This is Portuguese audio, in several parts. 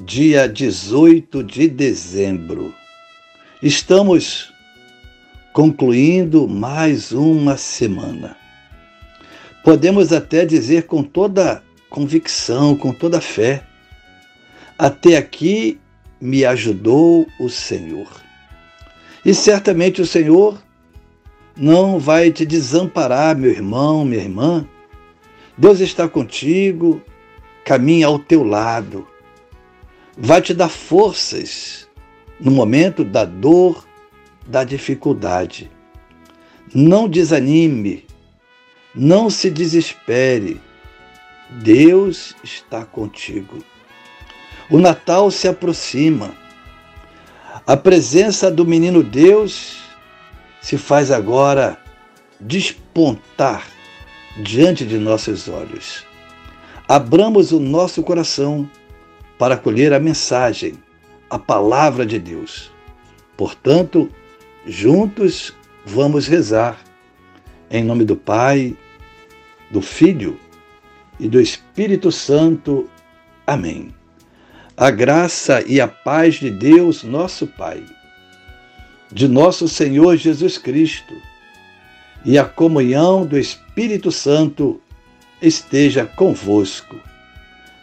dia 18 de dezembro, estamos concluindo mais uma semana. Podemos até dizer com toda convicção, com toda fé, até aqui me ajudou o Senhor. E certamente o Senhor não vai te desamparar, meu irmão, minha irmã. Deus está contigo, caminha ao teu lado, vai te dar forças no momento da dor, da dificuldade. Não desanime, não se desespere. Deus está contigo. O Natal se aproxima. A presença do menino Deus se faz agora despontar diante de nossos olhos. Abramos o nosso coração para acolher a mensagem, a palavra de Deus. Portanto, juntos vamos rezar. Em nome do Pai, do Filho e do Espírito Santo. Amém. A graça e a paz de Deus, nosso Pai, de nosso Senhor Jesus Cristo e a comunhão do Espírito Santo esteja convosco.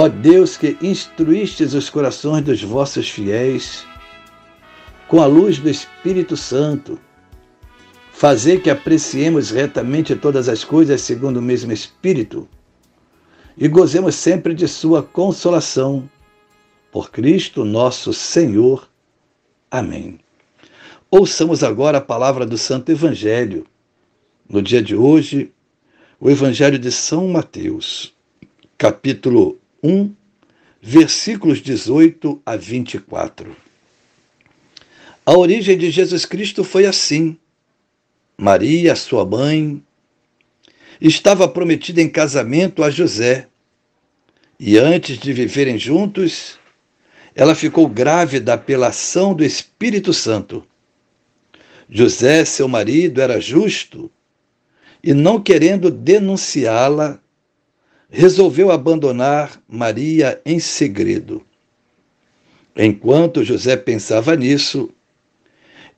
Ó Deus que instruístes os corações dos vossos fiéis, com a luz do Espírito Santo, fazer que apreciemos retamente todas as coisas segundo o mesmo Espírito e gozemos sempre de Sua consolação. Por Cristo nosso Senhor. Amém. Ouçamos agora a palavra do Santo Evangelho. No dia de hoje, o Evangelho de São Mateus, capítulo 1, versículos 18 a 24. A origem de Jesus Cristo foi assim. Maria, sua mãe, estava prometida em casamento a José. E antes de viverem juntos, ela ficou grávida pela ação do Espírito Santo. José, seu marido, era justo e, não querendo denunciá-la, resolveu abandonar Maria em segredo. Enquanto José pensava nisso,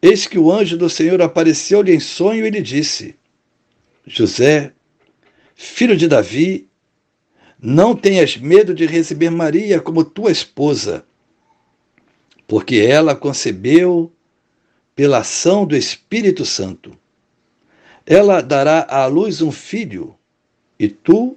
eis que o anjo do Senhor apareceu-lhe em sonho e lhe disse: José, filho de Davi, não tenhas medo de receber Maria como tua esposa, porque ela concebeu pela ação do Espírito Santo. Ela dará à luz um filho, e tu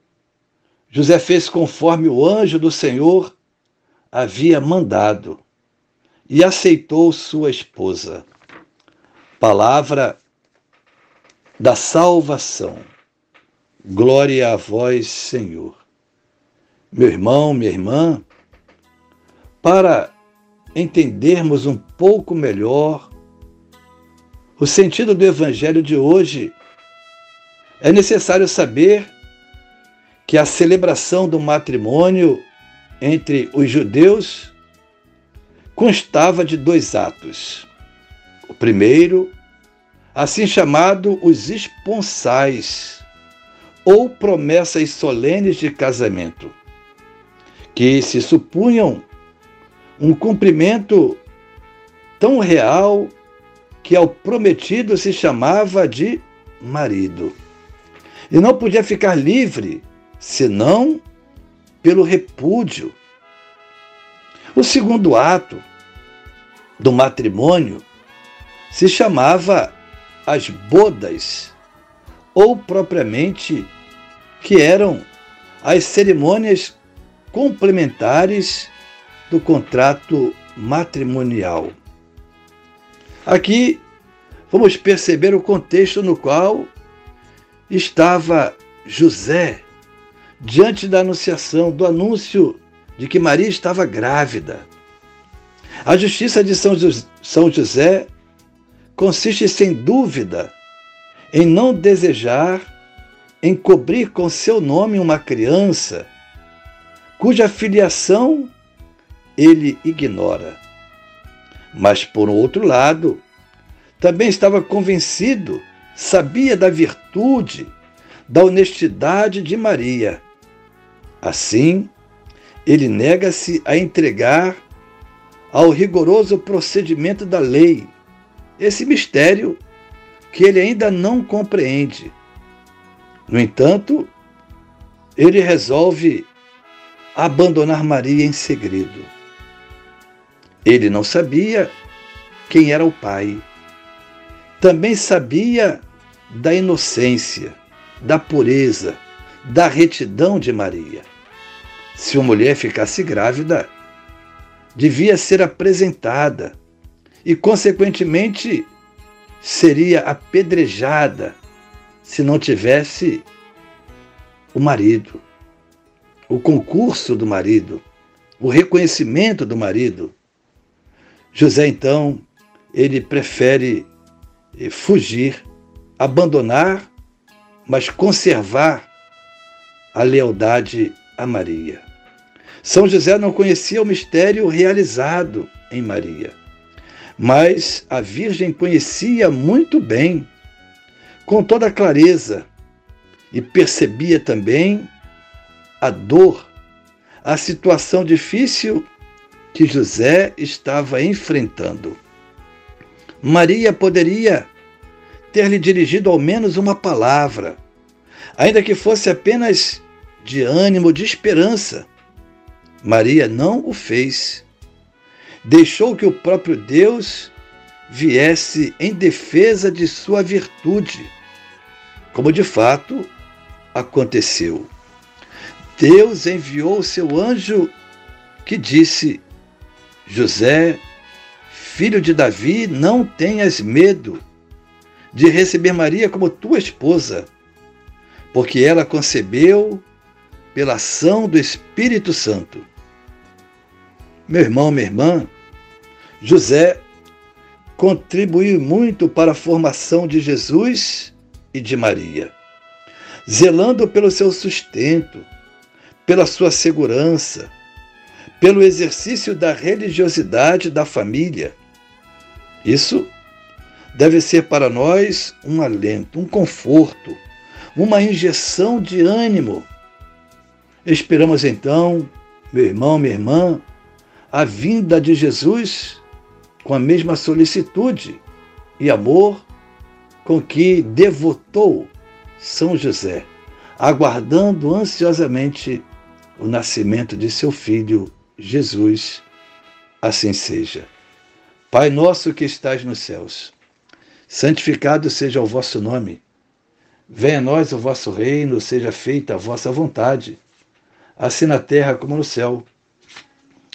José fez conforme o anjo do Senhor havia mandado e aceitou sua esposa. Palavra da salvação. Glória a vós, Senhor. Meu irmão, minha irmã, para entendermos um pouco melhor o sentido do Evangelho de hoje, é necessário saber que a celebração do matrimônio entre os judeus constava de dois atos. O primeiro, assim chamado os esponsais, ou promessas solenes de casamento, que se supunham um cumprimento tão real que ao prometido se chamava de marido. E não podia ficar livre senão pelo repúdio. O segundo ato do matrimônio se chamava as bodas, ou propriamente que eram as cerimônias complementares do contrato matrimonial. Aqui vamos perceber o contexto no qual estava José diante da anunciação, do anúncio de que Maria estava grávida. A justiça de São José consiste, sem dúvida, em não desejar encobrir com seu nome uma criança cuja filiação ele ignora. Mas, por outro lado, também estava convencido, sabia da virtude, da honestidade de Maria. Assim, ele nega-se a entregar ao rigoroso procedimento da lei, esse mistério que ele ainda não compreende. No entanto, ele resolve abandonar Maria em segredo. Ele não sabia quem era o pai. Também sabia da inocência, da pureza, da retidão de Maria. Se uma mulher ficasse grávida, devia ser apresentada e, consequentemente, seria apedrejada se não tivesse o marido, o concurso do marido, o reconhecimento do marido. José, então, ele prefere eh, fugir, abandonar, mas conservar a lealdade a Maria. São José não conhecia o mistério realizado em Maria, mas a Virgem conhecia muito bem, com toda clareza, e percebia também a dor, a situação difícil que José estava enfrentando. Maria poderia ter-lhe dirigido ao menos uma palavra, ainda que fosse apenas de ânimo, de esperança. Maria não o fez. Deixou que o próprio Deus viesse em defesa de sua virtude, como de fato aconteceu. Deus enviou seu anjo que disse: José, filho de Davi, não tenhas medo de receber Maria como tua esposa, porque ela concebeu pela ação do Espírito Santo. Meu irmão, minha irmã, José contribuiu muito para a formação de Jesus e de Maria, zelando pelo seu sustento, pela sua segurança, pelo exercício da religiosidade da família. Isso deve ser para nós um alento, um conforto, uma injeção de ânimo. Esperamos então, meu irmão, minha irmã, a vinda de Jesus com a mesma solicitude e amor com que devotou São José, aguardando ansiosamente o nascimento de seu filho Jesus, assim seja. Pai nosso que estás nos céus, santificado seja o vosso nome. Venha a nós o vosso reino, seja feita a vossa vontade, assim na terra como no céu.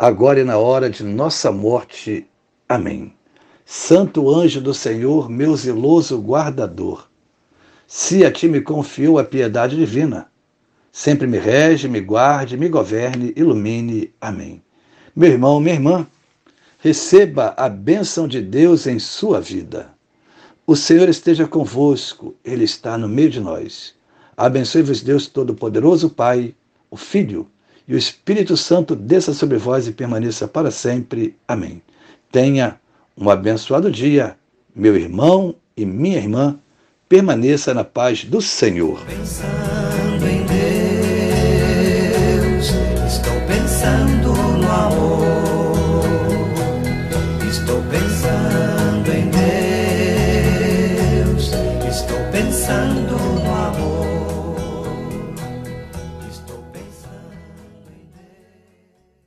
agora e na hora de nossa morte. Amém. Santo anjo do Senhor, meu zeloso guardador, se a ti me confiou a piedade divina, sempre me rege, me guarde, me governe, ilumine. Amém. Meu irmão, minha irmã, receba a bênção de Deus em sua vida. O Senhor esteja convosco, Ele está no meio de nós. Abençoe-vos, Deus Todo-Poderoso, Pai, o Filho e o Espírito Santo desça sobre vós e permaneça para sempre. Amém. Tenha um abençoado dia, meu irmão e minha irmã. Permaneça na paz do Senhor. Pensando em Deus, estou pensando no amor, estou pensando